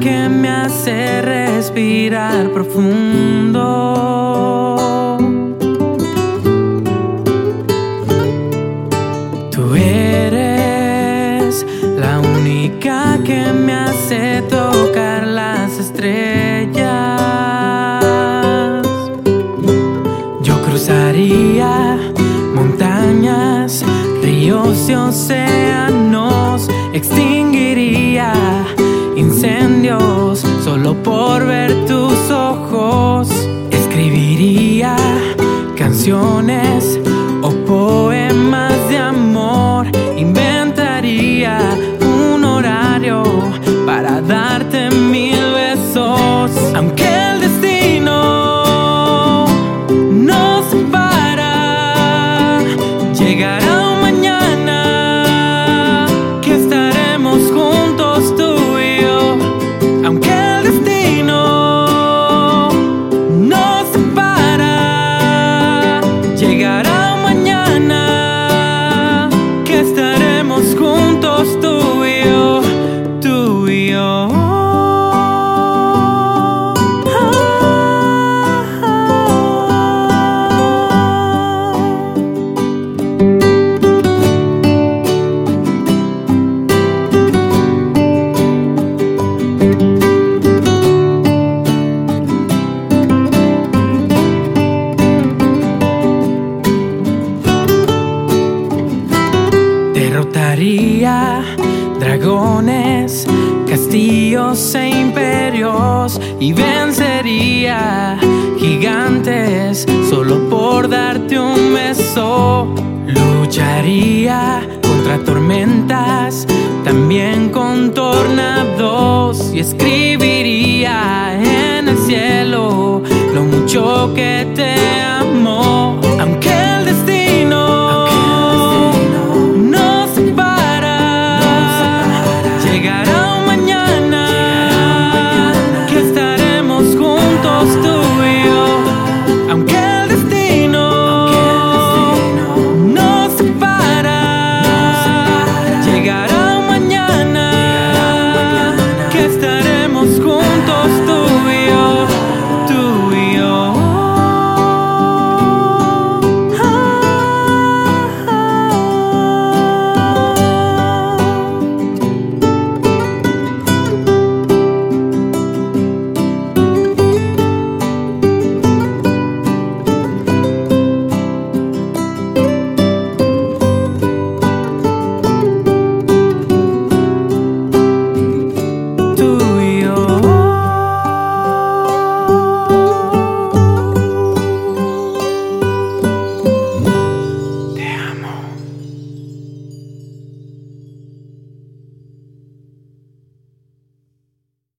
que me hace respirar profundo. Tú eres la única que me hace tocar las estrellas. Yo cruzaría montañas, ríos y océanos Canciones María, dragones, castillos e imperios y vencería gigantes solo por darte un beso. Lucharía contra tormentas, también con tornados y escribiría en el cielo lo mucho que te